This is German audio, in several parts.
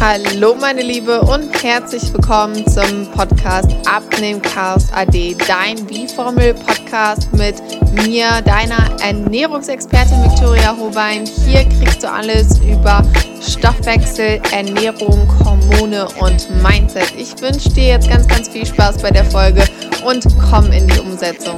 Hallo meine Liebe und herzlich willkommen zum Podcast Abnehmen Chaos AD, dein B-Formel Podcast mit mir, deiner Ernährungsexpertin Victoria Hobein. Hier kriegst du alles über Stoffwechsel, Ernährung, Hormone und Mindset. Ich wünsche dir jetzt ganz, ganz viel Spaß bei der Folge und komm in die Umsetzung.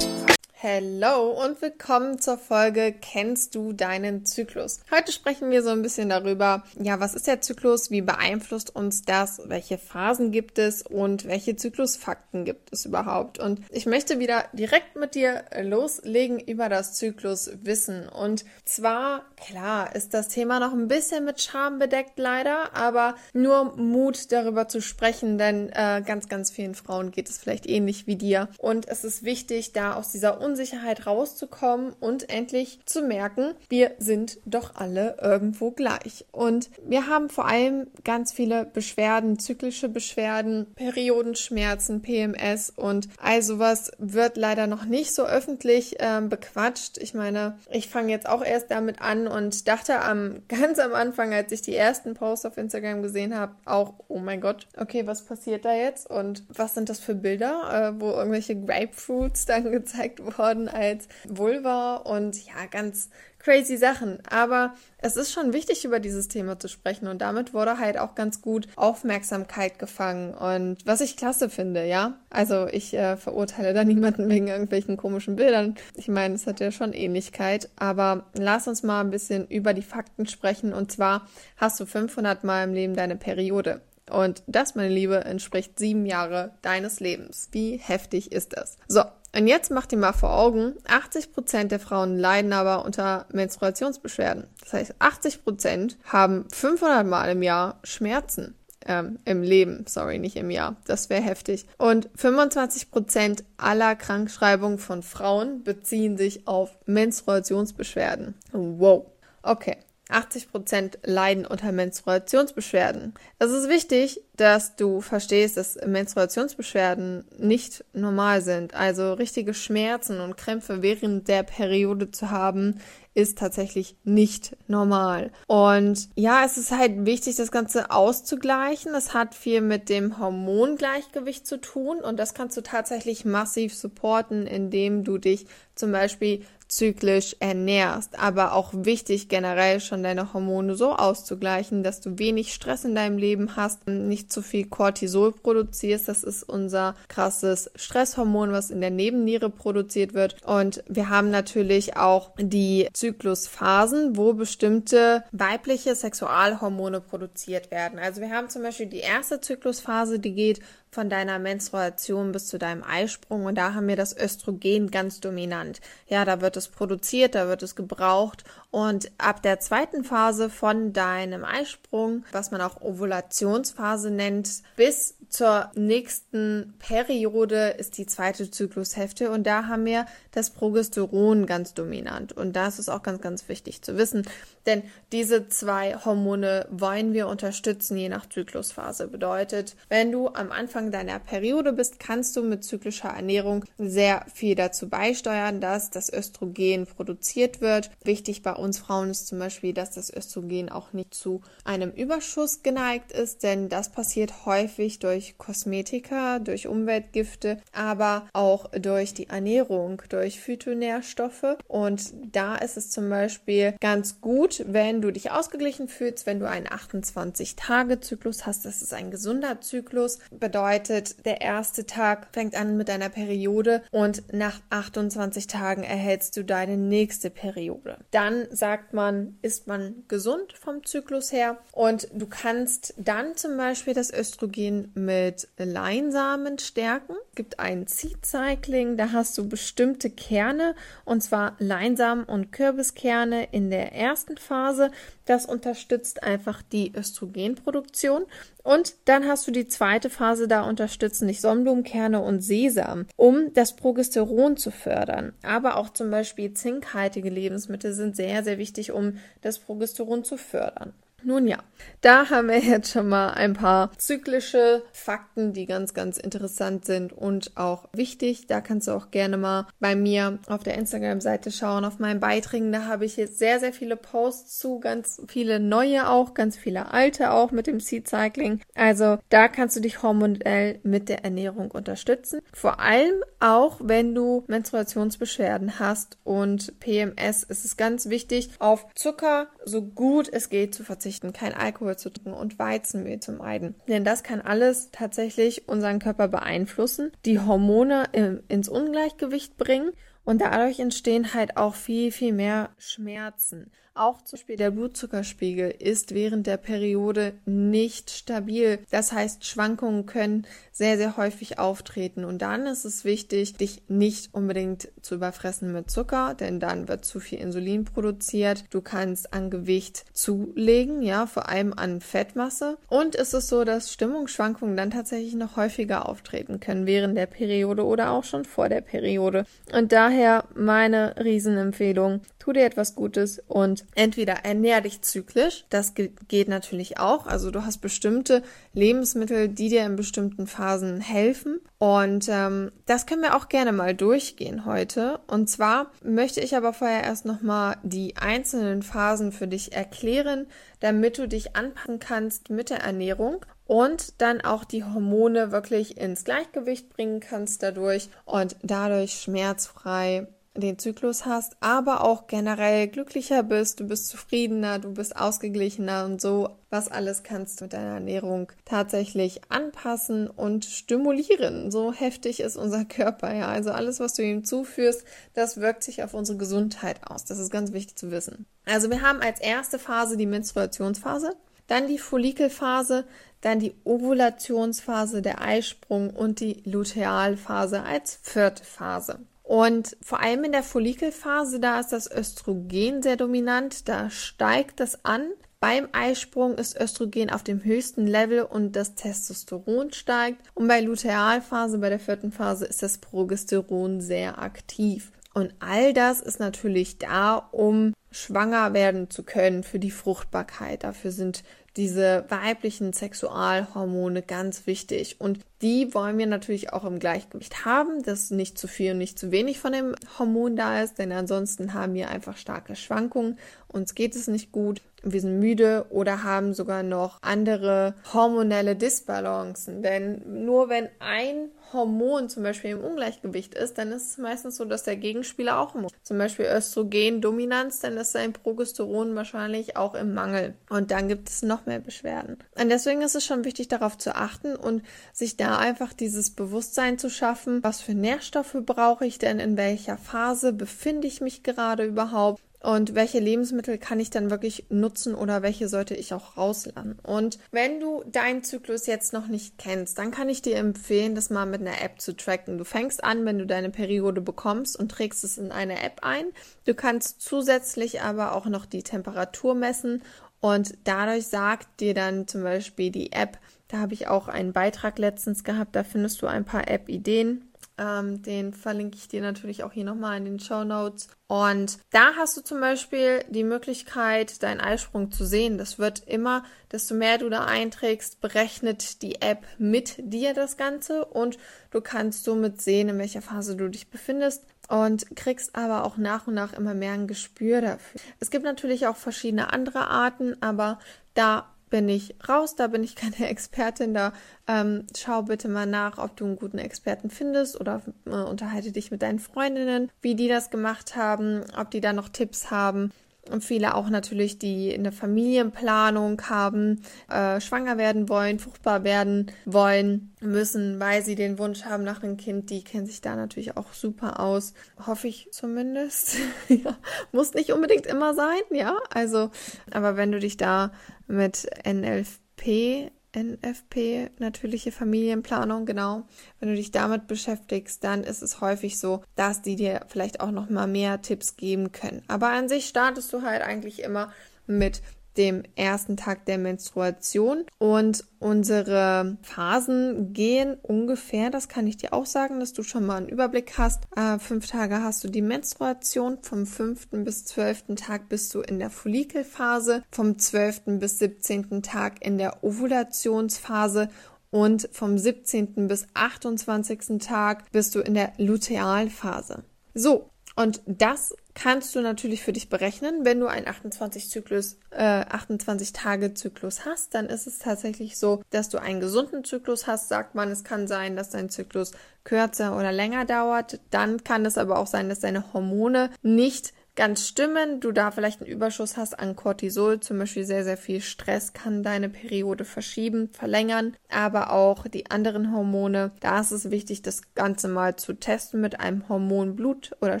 Hallo und willkommen zur Folge Kennst du deinen Zyklus? Heute sprechen wir so ein bisschen darüber, ja, was ist der Zyklus, wie beeinflusst uns das, welche Phasen gibt es und welche Zyklusfakten gibt es überhaupt? Und ich möchte wieder direkt mit dir loslegen über das Zykluswissen. Und zwar, klar, ist das Thema noch ein bisschen mit Scham bedeckt leider, aber nur Mut darüber zu sprechen, denn äh, ganz, ganz vielen Frauen geht es vielleicht ähnlich wie dir. Und es ist wichtig, da aus dieser Unsicherheit rauszukommen und endlich zu merken, wir sind doch alle irgendwo gleich. Und wir haben vor allem ganz viele Beschwerden, zyklische Beschwerden, Periodenschmerzen, PMS und all sowas wird leider noch nicht so öffentlich ähm, bequatscht. Ich meine, ich fange jetzt auch erst damit an und dachte am ganz am Anfang, als ich die ersten Posts auf Instagram gesehen habe, auch, oh mein Gott, okay, was passiert da jetzt und was sind das für Bilder, äh, wo irgendwelche Grapefruits dann gezeigt wurden worden als Vulva und ja, ganz crazy Sachen. Aber es ist schon wichtig, über dieses Thema zu sprechen und damit wurde halt auch ganz gut Aufmerksamkeit gefangen und was ich klasse finde, ja. Also ich äh, verurteile da niemanden wegen irgendwelchen komischen Bildern. Ich meine, es hat ja schon Ähnlichkeit, aber lass uns mal ein bisschen über die Fakten sprechen und zwar hast du 500 Mal im Leben deine Periode. Und das, meine Liebe, entspricht sieben Jahre deines Lebens. Wie heftig ist das? So, und jetzt macht ihr mal vor Augen, 80% der Frauen leiden aber unter Menstruationsbeschwerden. Das heißt, 80% haben 500 Mal im Jahr Schmerzen. Ähm, Im Leben, sorry, nicht im Jahr. Das wäre heftig. Und 25% aller Krankschreibungen von Frauen beziehen sich auf Menstruationsbeschwerden. Wow. Okay. 80 Prozent leiden unter Menstruationsbeschwerden. Es ist wichtig, dass du verstehst, dass Menstruationsbeschwerden nicht normal sind. Also richtige Schmerzen und Krämpfe während der Periode zu haben, ist tatsächlich nicht normal. Und ja, es ist halt wichtig, das Ganze auszugleichen. Das hat viel mit dem Hormongleichgewicht zu tun und das kannst du tatsächlich massiv supporten, indem du dich zum Beispiel zyklisch ernährst. Aber auch wichtig generell schon deine Hormone so auszugleichen, dass du wenig Stress in deinem Leben hast, nicht zu viel Cortisol produzierst. Das ist unser krasses Stresshormon, was in der Nebenniere produziert wird. Und wir haben natürlich auch die Zyklusphasen, wo bestimmte weibliche Sexualhormone produziert werden. Also wir haben zum Beispiel die erste Zyklusphase, die geht von deiner Menstruation bis zu deinem Eisprung. Und da haben wir das Östrogen ganz dominant. Ja, da wird es produziert, da wird es gebraucht. Und ab der zweiten Phase von deinem Eisprung, was man auch Ovulationsphase nennt, bis zur nächsten Periode ist die zweite Zyklushälfte. Und da haben wir das Progesteron ganz dominant und das ist auch ganz, ganz wichtig zu wissen, denn diese zwei Hormone wollen wir unterstützen, je nach Zyklusphase. Bedeutet, wenn du am Anfang deiner Periode bist, kannst du mit zyklischer Ernährung sehr viel dazu beisteuern, dass das Östrogen produziert wird. Wichtig bei uns Frauen ist zum Beispiel, dass das Östrogen auch nicht zu einem Überschuss geneigt ist, denn das passiert häufig durch Kosmetika, durch Umweltgifte, aber auch durch die Ernährung, durch Phytonährstoffe. Und da ist es zum Beispiel ganz gut, gut, wenn du dich ausgeglichen fühlst, wenn du einen 28-Tage-Zyklus hast. Das ist ein gesunder Zyklus. Bedeutet, der erste Tag fängt an mit deiner Periode und nach 28 Tagen erhältst du deine nächste Periode. Dann sagt man, ist man gesund vom Zyklus her und du kannst dann zum Beispiel das Östrogen mit Leinsamen stärken. Es gibt ein Seed Cycling, da hast du bestimmte Kerne und zwar Leinsamen und Kürbiskerne in der ersten Phase. Das unterstützt einfach die Östrogenproduktion. Und dann hast du die zweite Phase, da unterstützen dich Sonnenblumenkerne und Sesam, um das Progesteron zu fördern. Aber auch zum Beispiel zinkhaltige Lebensmittel sind sehr, sehr wichtig, um das Progesteron zu fördern. Nun ja, da haben wir jetzt schon mal ein paar zyklische Fakten, die ganz, ganz interessant sind und auch wichtig. Da kannst du auch gerne mal bei mir auf der Instagram-Seite schauen, auf meinen Beiträgen. Da habe ich jetzt sehr, sehr viele Posts zu, ganz viele neue auch, ganz viele alte auch mit dem Seed Cycling. Also da kannst du dich hormonell mit der Ernährung unterstützen. Vor allem auch, wenn du Menstruationsbeschwerden hast und PMS, ist es ganz wichtig, auf Zucker so gut es geht zu verzichten, kein Alkohol zu trinken und Weizenmehl zu meiden. Denn das kann alles tatsächlich unseren Körper beeinflussen, die Hormone ins Ungleichgewicht bringen und dadurch entstehen halt auch viel, viel mehr Schmerzen. Auch zum Beispiel der Blutzuckerspiegel ist während der Periode nicht stabil. Das heißt, Schwankungen können sehr, sehr häufig auftreten. Und dann ist es wichtig, dich nicht unbedingt zu überfressen mit Zucker, denn dann wird zu viel Insulin produziert. Du kannst an Gewicht zulegen, ja, vor allem an Fettmasse. Und es ist so, dass Stimmungsschwankungen dann tatsächlich noch häufiger auftreten können während der Periode oder auch schon vor der Periode. Und daher meine Riesenempfehlung, tu dir etwas Gutes und entweder ernähr dich zyklisch, das geht natürlich auch. Also du hast bestimmte Lebensmittel, die dir in bestimmten Phasen helfen. Und ähm, das können wir auch gerne mal durchgehen heute. Und zwar möchte ich aber vorher erst nochmal die einzelnen Phasen für dich erklären, damit du dich anpassen kannst mit der Ernährung und dann auch die Hormone wirklich ins Gleichgewicht bringen kannst dadurch und dadurch schmerzfrei den Zyklus hast, aber auch generell glücklicher bist, du bist zufriedener, du bist ausgeglichener und so, was alles kannst du mit deiner Ernährung tatsächlich anpassen und stimulieren. So heftig ist unser Körper, ja. Also alles, was du ihm zuführst, das wirkt sich auf unsere Gesundheit aus. Das ist ganz wichtig zu wissen. Also wir haben als erste Phase die Menstruationsphase, dann die Follikelphase, dann die Ovulationsphase, der Eisprung und die Lutealphase als vierte Phase. Und vor allem in der Follikelphase, da ist das Östrogen sehr dominant, da steigt das an. Beim Eisprung ist Östrogen auf dem höchsten Level und das Testosteron steigt. Und bei Lutealphase, bei der vierten Phase, ist das Progesteron sehr aktiv. Und all das ist natürlich da, um schwanger werden zu können für die Fruchtbarkeit. Dafür sind diese weiblichen Sexualhormone ganz wichtig. Und die wollen wir natürlich auch im Gleichgewicht haben, dass nicht zu viel und nicht zu wenig von dem Hormon da ist, denn ansonsten haben wir einfach starke Schwankungen, uns geht es nicht gut, wir sind müde oder haben sogar noch andere hormonelle Disbalancen. Denn nur wenn ein Hormon zum Beispiel im Ungleichgewicht ist, dann ist es meistens so, dass der Gegenspieler auch im zum Beispiel Östrogendominanz, dann ist sein Progesteron wahrscheinlich auch im Mangel. Und dann gibt es noch mehr Beschwerden. Und deswegen ist es schon wichtig, darauf zu achten und sich da einfach dieses Bewusstsein zu schaffen, was für Nährstoffe brauche ich denn, in welcher Phase befinde ich mich gerade überhaupt und welche Lebensmittel kann ich dann wirklich nutzen oder welche sollte ich auch rauslassen. Und wenn du deinen Zyklus jetzt noch nicht kennst, dann kann ich dir empfehlen, das mal mit einer App zu tracken. Du fängst an, wenn du deine Periode bekommst und trägst es in eine App ein. Du kannst zusätzlich aber auch noch die Temperatur messen und dadurch sagt dir dann zum Beispiel die App, da habe ich auch einen Beitrag letztens gehabt, da findest du ein paar App-Ideen ähm, den verlinke ich dir natürlich auch hier nochmal in den Show Notes. Und da hast du zum Beispiel die Möglichkeit, deinen Eisprung zu sehen. Das wird immer, desto mehr du da einträgst, berechnet die App mit dir das Ganze und du kannst somit sehen, in welcher Phase du dich befindest und kriegst aber auch nach und nach immer mehr ein Gespür dafür. Es gibt natürlich auch verschiedene andere Arten, aber da bin ich raus, da bin ich keine Expertin, da ähm, schau bitte mal nach, ob du einen guten Experten findest oder äh, unterhalte dich mit deinen Freundinnen, wie die das gemacht haben, ob die da noch Tipps haben und viele auch natürlich, die eine Familienplanung haben, äh, schwanger werden wollen, fruchtbar werden wollen, müssen, weil sie den Wunsch haben nach einem Kind. Die kennen sich da natürlich auch super aus. Hoffe ich zumindest. ja, muss nicht unbedingt immer sein, ja. Also, aber wenn du dich da mit NLP NFP, natürliche Familienplanung, genau. Wenn du dich damit beschäftigst, dann ist es häufig so, dass die dir vielleicht auch noch mal mehr Tipps geben können. Aber an sich startest du halt eigentlich immer mit dem ersten Tag der Menstruation und unsere Phasen gehen ungefähr, das kann ich dir auch sagen, dass du schon mal einen Überblick hast. Äh, fünf Tage hast du die Menstruation, vom fünften bis zwölften Tag bist du in der Follikelphase, vom zwölften bis siebzehnten Tag in der Ovulationsphase und vom 17. bis 28. Tag bist du in der Lutealphase. So, und das kannst du natürlich für dich berechnen. Wenn du einen 28 Zyklus, äh, 28 Tage Zyklus hast, dann ist es tatsächlich so, dass du einen gesunden Zyklus hast, sagt man. Es kann sein, dass dein Zyklus kürzer oder länger dauert. Dann kann es aber auch sein, dass deine Hormone nicht ganz stimmen. Du da vielleicht einen Überschuss hast an Cortisol, zum Beispiel sehr, sehr viel Stress kann deine Periode verschieben, verlängern, aber auch die anderen Hormone. Da ist es wichtig, das Ganze mal zu testen mit einem Hormonblut- oder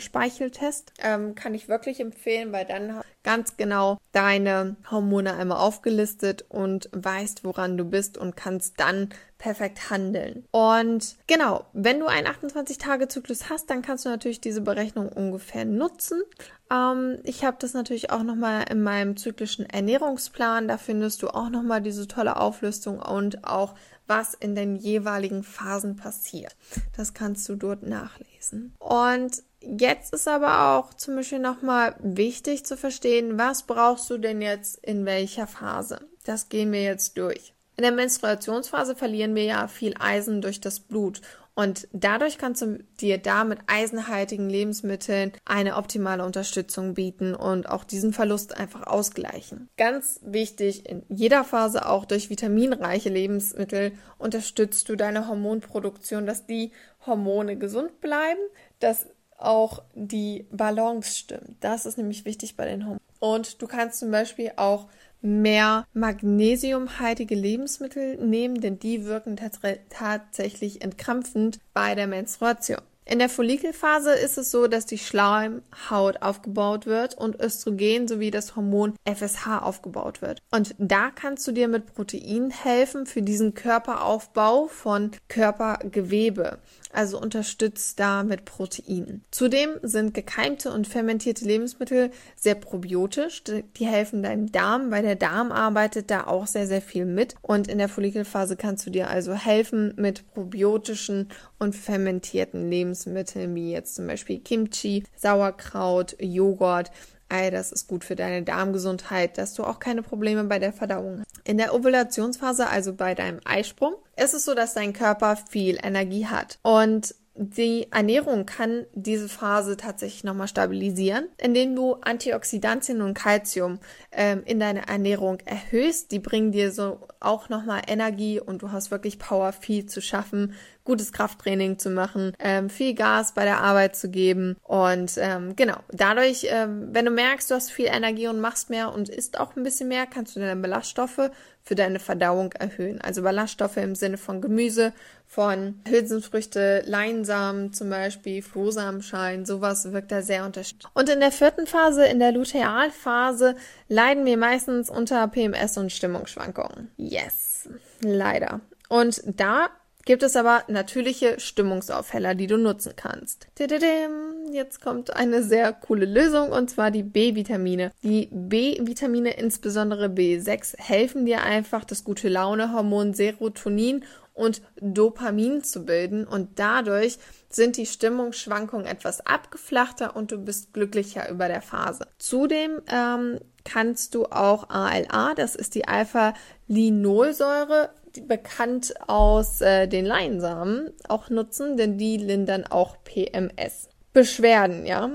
Speicheltest. Ähm, kann ich wirklich empfehlen, weil dann ganz genau deine Hormone einmal aufgelistet und weißt, woran du bist und kannst dann perfekt handeln. Und genau, wenn du einen 28-Tage-Zyklus hast, dann kannst du natürlich diese Berechnung ungefähr nutzen. Ähm, ich habe das natürlich auch nochmal in meinem zyklischen Ernährungsplan. Da findest du auch nochmal diese tolle Auflistung und auch was in den jeweiligen Phasen passiert. Das kannst du dort nachlesen. Und Jetzt ist aber auch zum Beispiel nochmal wichtig zu verstehen, was brauchst du denn jetzt in welcher Phase? Das gehen wir jetzt durch. In der Menstruationsphase verlieren wir ja viel Eisen durch das Blut und dadurch kannst du dir da mit eisenhaltigen Lebensmitteln eine optimale Unterstützung bieten und auch diesen Verlust einfach ausgleichen. Ganz wichtig, in jeder Phase auch durch vitaminreiche Lebensmittel unterstützt du deine Hormonproduktion, dass die Hormone gesund bleiben, dass auch die Balance stimmt. Das ist nämlich wichtig bei den Hormonen. Und du kannst zum Beispiel auch mehr magnesiumhaltige Lebensmittel nehmen, denn die wirken tatsächlich entkrampfend bei der Menstruation. In der Follikelphase ist es so, dass die Schleimhaut aufgebaut wird und Östrogen sowie das Hormon FSH aufgebaut wird. Und da kannst du dir mit Protein helfen für diesen Körperaufbau von Körpergewebe also unterstützt da mit Proteinen. Zudem sind gekeimte und fermentierte Lebensmittel sehr probiotisch. Die helfen deinem Darm, weil der Darm arbeitet da auch sehr, sehr viel mit. Und in der Follikelphase kannst du dir also helfen mit probiotischen und fermentierten Lebensmitteln, wie jetzt zum Beispiel Kimchi, Sauerkraut, Joghurt. All das ist gut für deine Darmgesundheit, dass du auch keine Probleme bei der Verdauung hast. In der Ovulationsphase, also bei deinem Eisprung, ist es so, dass dein Körper viel Energie hat. Und die Ernährung kann diese Phase tatsächlich nochmal stabilisieren, indem du Antioxidantien und Calcium ähm, in deiner Ernährung erhöhst. Die bringen dir so auch nochmal Energie und du hast wirklich Power, viel zu schaffen, gutes Krafttraining zu machen, ähm, viel Gas bei der Arbeit zu geben. Und ähm, genau, dadurch, ähm, wenn du merkst, du hast viel Energie und machst mehr und isst auch ein bisschen mehr, kannst du deine Ballaststoffe für deine Verdauung erhöhen. Also Ballaststoffe im Sinne von Gemüse, von Hülsenfrüchte, Leinsamen zum Beispiel, Flohsamenschalen, sowas wirkt da sehr unterstützend. Und in der vierten Phase, in der Lutealphase, leiden wir meistens unter PMS und Stimmungsschwankungen. Yes, leider. Und da gibt es aber natürliche Stimmungsaufheller, die du nutzen kannst. Jetzt kommt eine sehr coole Lösung und zwar die B-Vitamine. Die B-Vitamine, insbesondere B6, helfen dir einfach, das gute Laune-Hormon Serotonin und Dopamin zu bilden und dadurch sind die Stimmungsschwankungen etwas abgeflachter und du bist glücklicher über der Phase. Zudem ähm, kannst du auch ALA, das ist die Alpha-Linolsäure, bekannt aus äh, den Leinsamen auch nutzen, denn die lindern auch PMS. Beschwerden, ja.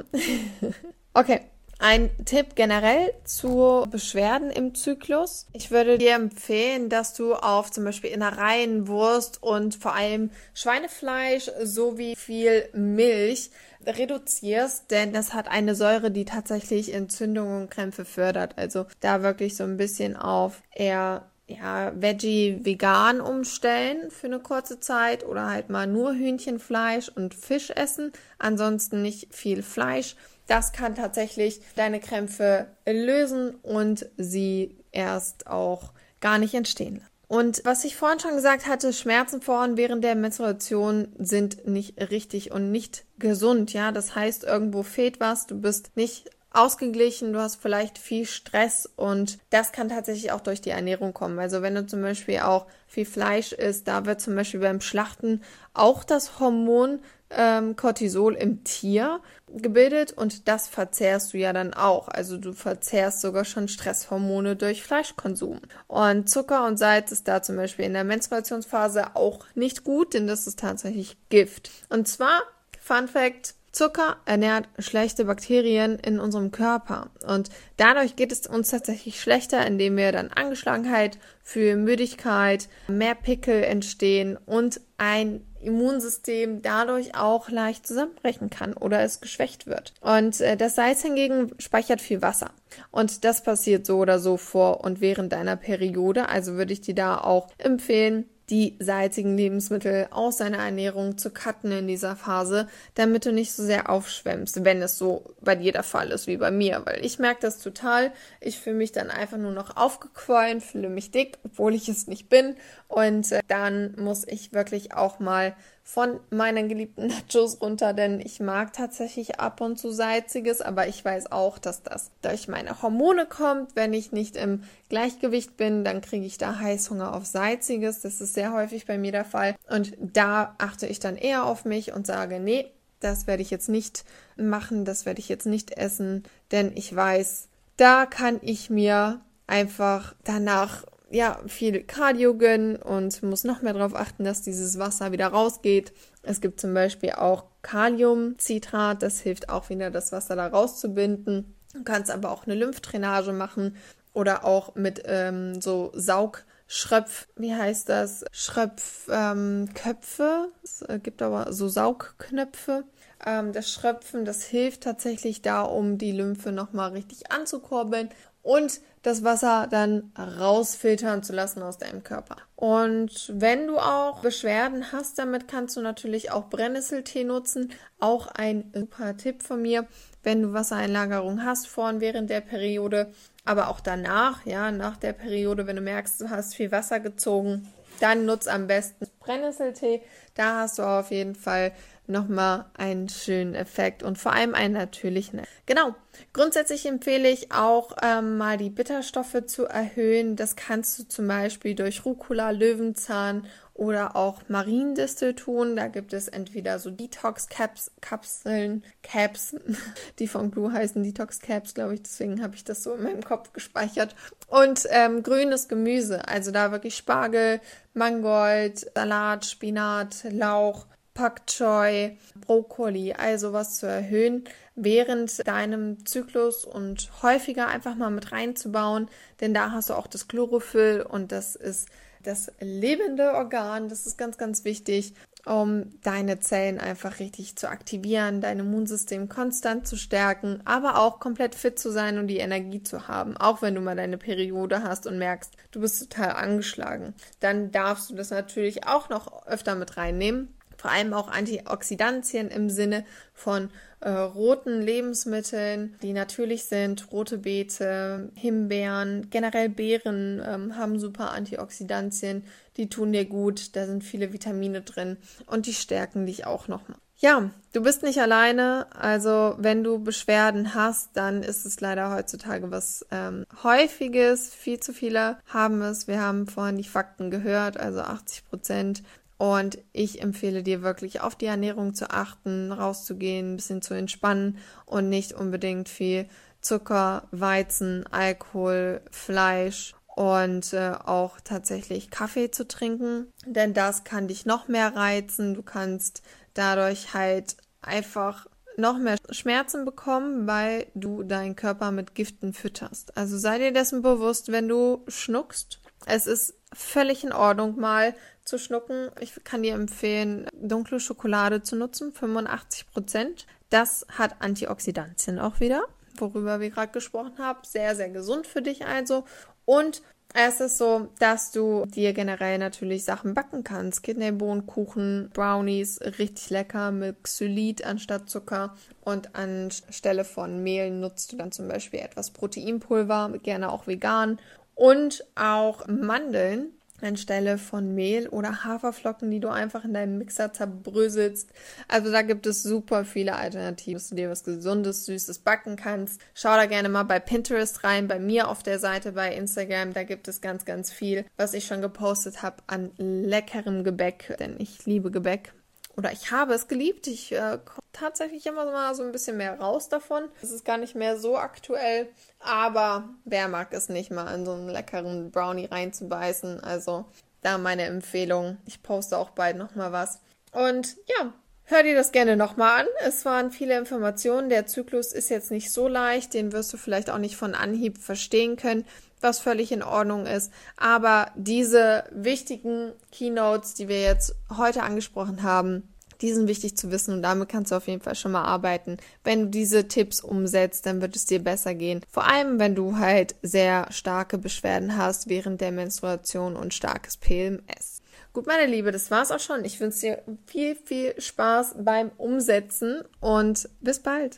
okay. Ein Tipp generell zu Beschwerden im Zyklus. Ich würde dir empfehlen, dass du auf zum Beispiel Innereien, Wurst und vor allem Schweinefleisch sowie viel Milch reduzierst, denn das hat eine Säure, die tatsächlich Entzündungen und Krämpfe fördert. Also da wirklich so ein bisschen auf eher ja, Veggie vegan umstellen für eine kurze Zeit oder halt mal nur Hühnchenfleisch und Fisch essen, ansonsten nicht viel Fleisch. Das kann tatsächlich deine Krämpfe lösen und sie erst auch gar nicht entstehen lassen. Und was ich vorhin schon gesagt hatte, Schmerzen vor und während der Menstruation sind nicht richtig und nicht gesund. Ja, das heißt, irgendwo fehlt was, du bist nicht ausgeglichen, du hast vielleicht viel Stress und das kann tatsächlich auch durch die Ernährung kommen. Also wenn du zum Beispiel auch viel Fleisch isst, da wird zum Beispiel beim Schlachten auch das Hormon ähm, Cortisol im Tier gebildet und das verzehrst du ja dann auch. Also du verzehrst sogar schon Stresshormone durch Fleischkonsum. Und Zucker und Salz ist da zum Beispiel in der Menstruationsphase auch nicht gut, denn das ist tatsächlich Gift. Und zwar, Fun Fact, Zucker ernährt schlechte Bakterien in unserem Körper und dadurch geht es uns tatsächlich schlechter, indem wir dann Angeschlagenheit für Müdigkeit, mehr Pickel entstehen und ein Immunsystem dadurch auch leicht zusammenbrechen kann oder es geschwächt wird. Und äh, das Salz hingegen speichert viel Wasser. Und das passiert so oder so vor und während deiner Periode. Also würde ich dir da auch empfehlen, die salzigen Lebensmittel aus deiner Ernährung zu cutten in dieser Phase, damit du nicht so sehr aufschwemmst, wenn es so bei dir der Fall ist wie bei mir, weil ich merke das total. Ich fühle mich dann einfach nur noch aufgequollen, fühle mich dick, obwohl ich es nicht bin und äh, dann muss ich wirklich auch mal von meinen geliebten Nachos runter, denn ich mag tatsächlich ab und zu salziges, aber ich weiß auch, dass das durch meine Hormone kommt. Wenn ich nicht im Gleichgewicht bin, dann kriege ich da Heißhunger auf salziges. Das ist sehr häufig bei mir der Fall und da achte ich dann eher auf mich und sage, nee, das werde ich jetzt nicht machen, das werde ich jetzt nicht essen, denn ich weiß, da kann ich mir einfach danach ja, viel Cardio gönnen und muss noch mehr darauf achten, dass dieses Wasser wieder rausgeht. Es gibt zum Beispiel auch Kaliumcitrat, das hilft auch wieder, das Wasser da rauszubinden. Du kannst aber auch eine Lymphdrainage machen oder auch mit ähm, so Saugschröpf, wie heißt das? Schröpfköpfe. Ähm, es gibt aber so Saugknöpfe. Ähm, das Schröpfen, das hilft tatsächlich da, um die Lymphe nochmal richtig anzukurbeln und das Wasser dann rausfiltern zu lassen aus deinem Körper. Und wenn du auch Beschwerden hast, damit kannst du natürlich auch Brennnesseltee nutzen. Auch ein super Tipp von mir, wenn du Wassereinlagerung hast vor und während der Periode, aber auch danach, ja, nach der Periode, wenn du merkst, du hast viel Wasser gezogen, dann nutz am besten Brennnesseltee. Da hast du auf jeden Fall nochmal einen schönen Effekt und vor allem einen natürlichen. Genau. Grundsätzlich empfehle ich auch ähm, mal die Bitterstoffe zu erhöhen. Das kannst du zum Beispiel durch Rucola, Löwenzahn oder auch Mariendistel tun. Da gibt es entweder so Detox-Kapseln, Caps, die von Blue heißen Detox-Caps, glaube ich. Deswegen habe ich das so in meinem Kopf gespeichert. Und ähm, grünes Gemüse, also da wirklich Spargel, Mangold, Salat, Spinat, Lauch Pak Choi, Brokkoli, also was zu erhöhen während deinem Zyklus und häufiger einfach mal mit reinzubauen, denn da hast du auch das Chlorophyll und das ist das lebende Organ, das ist ganz, ganz wichtig, um deine Zellen einfach richtig zu aktivieren, dein Immunsystem konstant zu stärken, aber auch komplett fit zu sein und die Energie zu haben, auch wenn du mal deine Periode hast und merkst, du bist total angeschlagen. Dann darfst du das natürlich auch noch öfter mit reinnehmen vor allem auch Antioxidantien im Sinne von äh, roten Lebensmitteln, die natürlich sind. Rote Beete, Himbeeren, generell Beeren ähm, haben super Antioxidantien, die tun dir gut, da sind viele Vitamine drin und die stärken dich auch nochmal. Ja, du bist nicht alleine. Also wenn du Beschwerden hast, dann ist es leider heutzutage was ähm, häufiges. Viel zu viele haben es. Wir haben vorhin die Fakten gehört. Also 80 Prozent und ich empfehle dir wirklich auf die Ernährung zu achten, rauszugehen, ein bisschen zu entspannen und nicht unbedingt viel Zucker, Weizen, Alkohol, Fleisch und äh, auch tatsächlich Kaffee zu trinken, denn das kann dich noch mehr reizen. Du kannst dadurch halt einfach noch mehr Schmerzen bekommen, weil du deinen Körper mit Giften fütterst. Also sei dir dessen bewusst, wenn du schnuckst. Es ist völlig in Ordnung, mal zu schlucken. Ich kann dir empfehlen, dunkle Schokolade zu nutzen, 85 Prozent. Das hat Antioxidantien auch wieder, worüber wir gerade gesprochen haben. Sehr, sehr gesund für dich also. Und es ist so, dass du dir generell natürlich Sachen backen kannst. Kidneybohnenkuchen, Brownies, richtig lecker mit Xylit anstatt Zucker. Und anstelle von Mehl nutzt du dann zum Beispiel etwas Proteinpulver, gerne auch vegan. Und auch Mandeln anstelle von Mehl oder Haferflocken, die du einfach in deinem Mixer zerbröselst. Also da gibt es super viele Alternativen, dass du dir was Gesundes, Süßes backen kannst. Schau da gerne mal bei Pinterest rein, bei mir auf der Seite bei Instagram. Da gibt es ganz, ganz viel, was ich schon gepostet habe an leckerem Gebäck, denn ich liebe Gebäck oder ich habe es geliebt. Ich äh, komme tatsächlich immer mal so ein bisschen mehr raus davon. Es ist gar nicht mehr so aktuell, aber wer mag es nicht mal in so einen leckeren Brownie reinzubeißen? Also da meine Empfehlung. Ich poste auch bald nochmal was. Und ja, Hör dir das gerne nochmal an. Es waren viele Informationen. Der Zyklus ist jetzt nicht so leicht. Den wirst du vielleicht auch nicht von Anhieb verstehen können was völlig in Ordnung ist. Aber diese wichtigen Keynotes, die wir jetzt heute angesprochen haben, die sind wichtig zu wissen und damit kannst du auf jeden Fall schon mal arbeiten. Wenn du diese Tipps umsetzt, dann wird es dir besser gehen. Vor allem, wenn du halt sehr starke Beschwerden hast während der Menstruation und starkes PMS. Gut, meine Liebe, das war's auch schon. Ich wünsche dir viel, viel Spaß beim Umsetzen und bis bald.